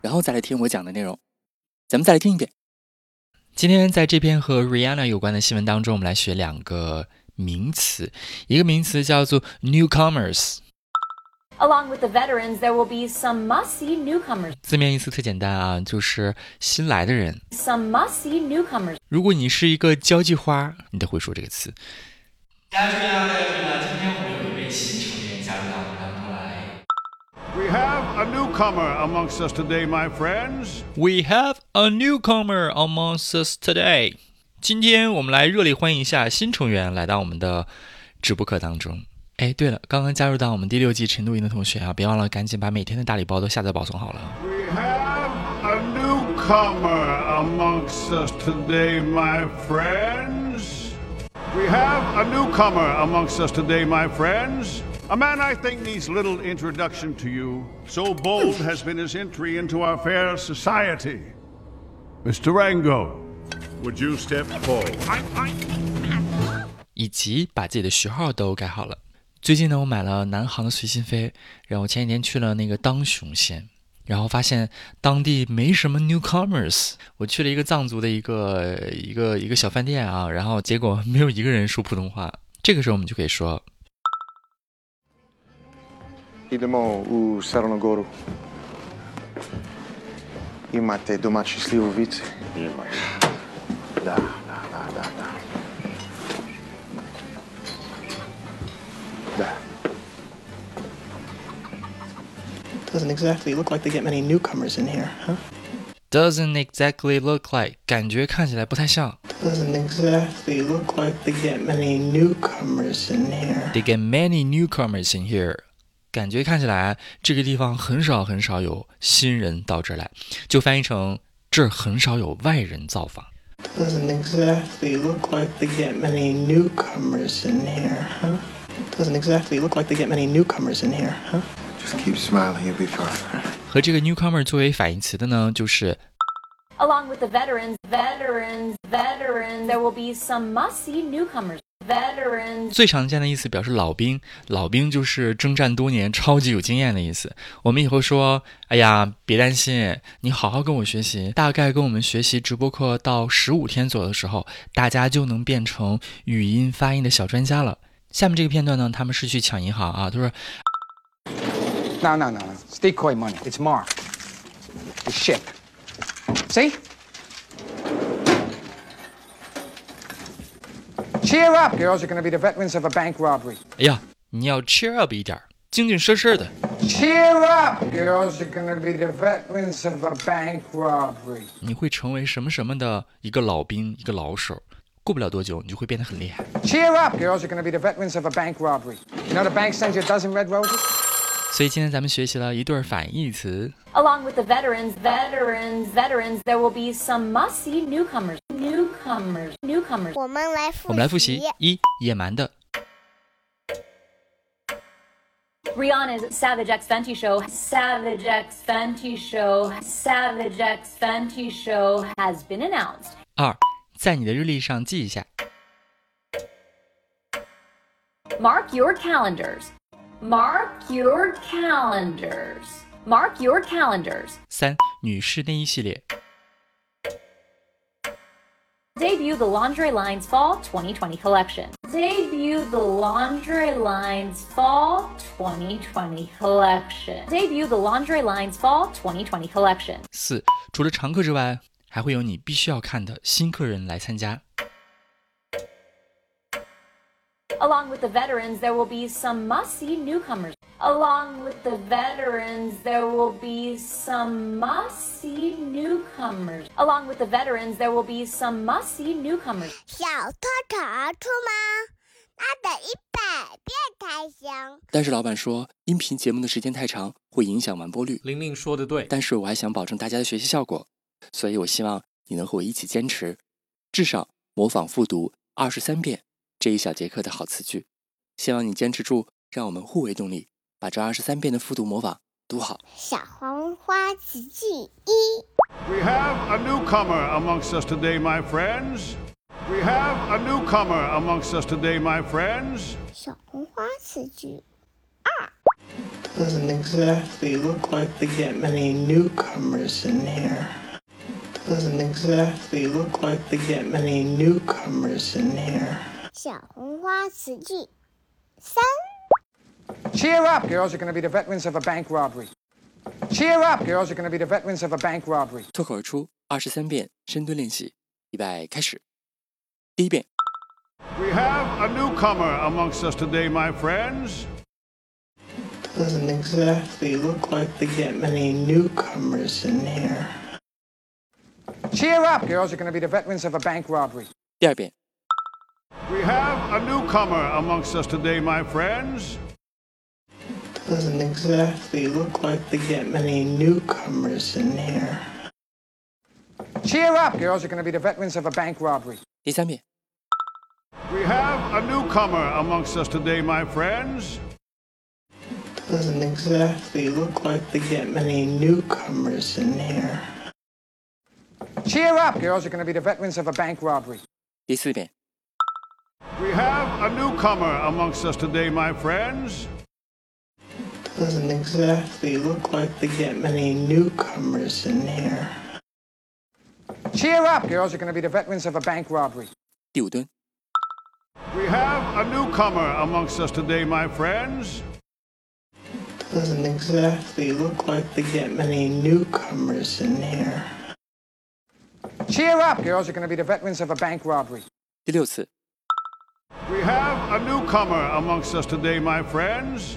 然后再来听我讲的内容，咱们再来听一遍。今天在这篇和 Rihanna 有关的新闻当中，我们来学两个名词。一个名词叫做 newcomers。Along with the veterans, there will be some must-see newcomers。字面意思特简单啊，就是新来的人。Some must-see newcomers。如果你是一个交际花，你得会说这个词。大家注意啊，大家注意啊，今天我们有一位新 have a newcomer amongst us today, my friends. We have a newcomer amongst us today. 今天我们来热烈欢迎一下新成员来到我们的直播课当中。哎，对了，刚刚加入到我们第六季晨读营的同学啊，别忘了赶紧把每天的大礼包都下载保存好了。We have a newcomer amongst us today, my friends. We have a newcomer amongst us today, my friends. A man I think needs little introduction to you. So bold has been his entry into our fair society. Mr. Rango, would you step forward? 以及把自己的序号都改好了。最近呢，我买了南航的随心飞，然后前几天去了那个当雄县，然后发现当地没什么 newcomers。我去了一个藏族的一个一个一个小饭店啊，然后结果没有一个人说普通话。这个时候我们就可以说。Idemo u Staronu Imate domaći slivovice? Imaju. Da, da, da, da, da. Da. Doesn't exactly look like they get many newcomers in here, huh? Doesn't exactly look like，感觉看起来不太像。Doesn't exactly look like they get many newcomers in here. They get many newcomers in here。 感觉看起来这个地方很少很少有新人到这儿来，就翻译成这儿很少有外人造访。Doesn't exactly look like they get many newcomers in here, huh? Doesn't exactly look like they get many newcomers in here, huh? Just keep smiling, you'll be fine. 和这个 newcomer 作为反义词的呢，就是 Along with the veterans, veterans, veterans, there will be some must-see newcomers. Veterans 最常见的意思表示老兵，老兵就是征战多年、超级有经验的意思。我们以后说，哎呀，别担心，你好好跟我学习，大概跟我们学习直播课到十五天左右的时候，大家就能变成语音发音的小专家了。下面这个片段呢，他们是去抢银行啊，他说 No, no, no, no. It's decoy money. It's marked. The ship. See? Cheer up, girls. You're going to be the veterans of a bank robbery. 哎呀，你要 cheer up 一点儿，精精神神的。 Cheer up, girls. You're going to be the veterans of a bank robbery. 你会成为什么什么的一个老兵，一个老手。过不了多久，你就会变得很厉害。 Cheer up, girls. You're going to be the veterans of a bank robbery. You know the bank sends you a dozen red roses? 所以今天咱们学习了一对儿反义词。 Along with the veterans, veterans, veterans, there will be some must-see newcomers. Newcomers, newcomers. 我们来复习。我们来复习：一、野蛮的； Rihanna's Savage X Fenty Show, Savage X Fenty Show, Savage X Fenty Show has been announced. 二、在你的日历上记一下； Mark your calendars. Mark your calendars. Mark your calendars. 三、女士内衣系列； Debut the Lingerie Lines Fall 2020 collection. Debut the Lingerie Lines Fall 2020 collection. Debut the Lingerie Lines Fall 2020 collection. 四，除了常客之外，还会有你必须要看的新客人来参加。Along with the veterans, there will be some must see newcomers. Along with the veterans, there will be some must-see newcomers. Along with the veterans, there will be some must-see newcomers. 小偷找出吗？那得一百遍才行。但是老板说，音频节目的时间太长，会影响完播率。玲玲说的对，但是我还想保证大家的学习效果，所以我希望你能和我一起坚持，至少模仿复读二十三遍这一小节课的好词句。希望你坚持住，让我们互为动力，把这二十三遍的复读模仿读好。小黄花词句一。 We have a newcomer amongst us today, my friends. We have a newcomer amongst us today, my friends. 小红花词句 Doesn't exactly look like they get many newcomers in here. Doesn't exactly look like they get many newcomers in here. 小红花词句三。 Cheer up, girls are going to be the veterans of a bank robbery. Cheer up, girls are going to be the veterans of a bank robbery. 脱口而出二十三遍深蹲练习，预备开始。第一遍， We have a newcomer amongst us today, my friends. Doesn't exactly look like they get many newcomers in here. Cheer up, girls are going to be the veterans of a bank robbery. 第二遍， We have a newcomer amongst us today, my friends. Doesn't exactly look like they get many newcomers in here. Cheer up, girls are going to be the veterans of a bank robbery. 第三遍， We have a newcomer amongst us today, my friends. Doesn't exactly look like they get many newcomers in here. Cheer up, girls are going to be the veterans of a bank robbery. 第四遍， We have a newcomer amongst us today, my friends. Doesn't exactly look like they get many newcomers in here. Cheer up, girls are going to be the veterans of a bank robbery. 第五蹲， We have a newcomer amongst us today, my friends. Doesn't exactly look like they get many newcomers in here. Cheer up, girls are going to be the veterans of a bank robbery. 第六次， We have a newcomer amongst us today, my friends.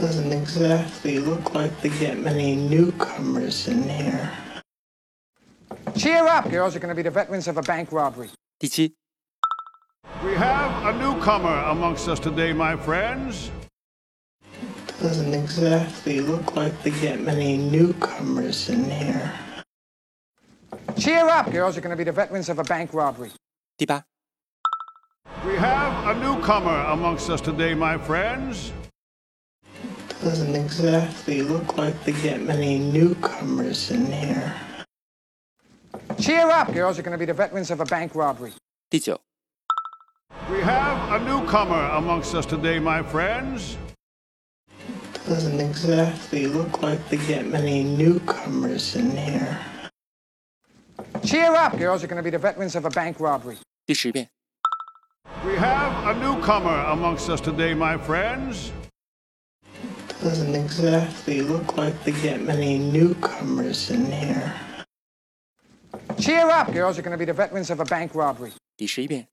doesn't exactly look like they get many newcomers in here. Cheer up, girls. You're going to be the veterans of a bank robbery. Tichi. We have a newcomer amongst us today, my friends. Doesn't exactly look like they get many newcomers in here. Cheer up, girls. You're going to be the veterans of a bank robbery. Tiba. We have a newcomer amongst us today, my friends. Doesn't exactly look like they get many newcomers in here. Cheer up, girls are going to be the veterans of a bank robbery. 第九， We have a newcomer amongst us today, my friends. Doesn't exactly look like they get many newcomers in here. Cheer up, girls are going to be the veterans of a bank robbery. 第十遍， We have a newcomer amongst us today, my friends. Doesn't exactly look like they get many newcomers in here. Cheer up, girls are going to be the veterans of a bank robbery. 第十一遍，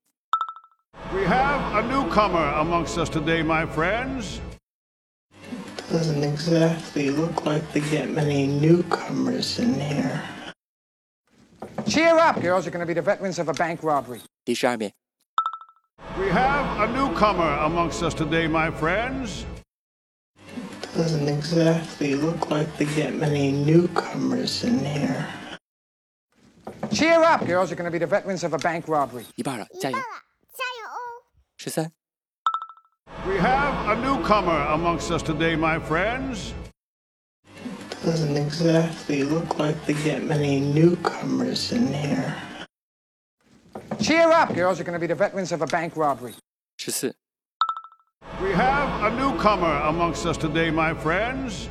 We have a newcomer amongst us today, my friends. Doesn't exactly look like they get many newcomers in here. Cheer up, girls are going to be the veterans of a bank robbery. 第十二遍， We have a newcomer amongst us today, my friends. Doesn't exactly look like they get many newcomers in here. Cheer up, girls are going to be the veterans of a bank robbery. 一半了，加油！加油哦！十三、 We have a newcomer amongst us today, my friends. Doesn't exactly look like they get many newcomers in here. Cheer up, girls are going to be the veterans of a bank robbery. 十四、 we have a newcomer amongst us today, my friends.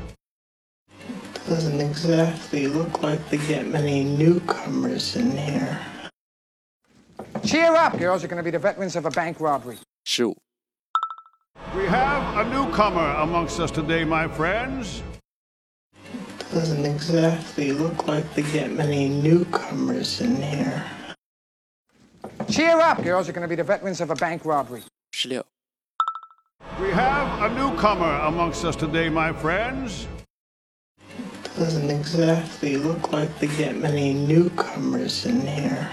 Doesn't exactly look like they get many newcomers in here. Cheer up, girls. You're going to be the veterans of a bank robbery. Shoot. We have a newcomer amongst us today, my friends. Doesn't exactly look like they get many newcomers in here. Cheer up, girls. You're going to be the veterans of a bank robbery. Schlip. We have a newcomer amongst us today, my friends. Doesn't exactly look like they get many newcomers in here.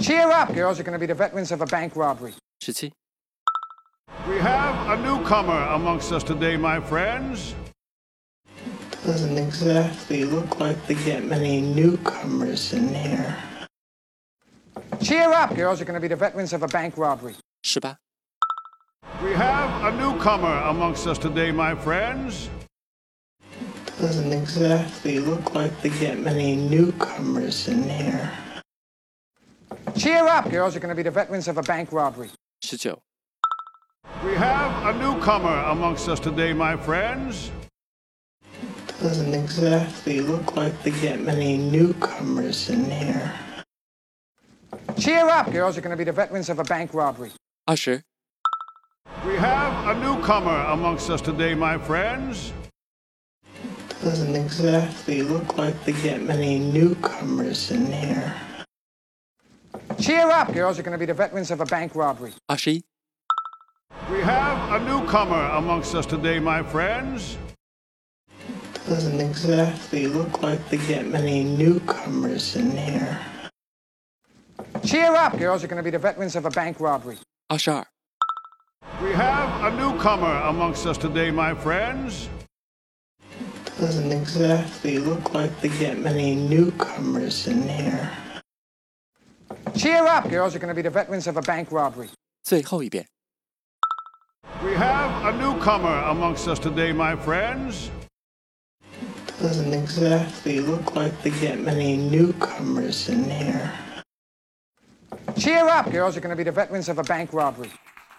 Cheer up, girls. You're going to be the veterans of a bank robbery. Shitty. We have a newcomer amongst us today, my friends. Doesn't exactly look like they get many newcomers in here. Cheer up, girls. You're going to be the veterans of a bank robbery. 是吧? We have a newcomer amongst us today, my friends. Doesn't exactly look like they get many newcomers in here. Cheer up, girls. You're going to be the veterans of a bank robbery. We have a newcomer amongst us today, my friends. Doesn't exactly look like they get many newcomers in here. Cheer up, girls. You're going to be the veterans of a bank robbery. Usher. We have a newcomer amongst us today, my friends. Doesn't exactly look like they get many newcomers in here. Cheer up, girls. You're going to be the veterans of a bank robbery. Ashi. We have a newcomer amongst us today, my friends. Doesn't exactly look like they get many newcomers in here. Cheer up, girls. You're going to be the veterans of a bank robbery. Ashar. We have a newcomer amongst us today, my friends. Doesn't exactly look like they get many newcomers in here. Cheer up, girls. You're going to be the veterans of a bank robbery. 最后一遍。 We have a newcomer amongst us today, my friends. Doesn't exactly look like they get many newcomers in here. Cheer up, girls. You're going to be the veterans of a bank robbery.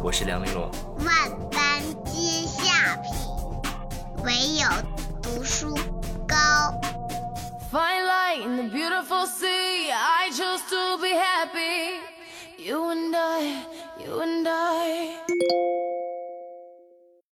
我是梁玲珑。万般皆下品，唯有读书高。Find light in the beautiful sea. I chose to be happy. You and I, you and I.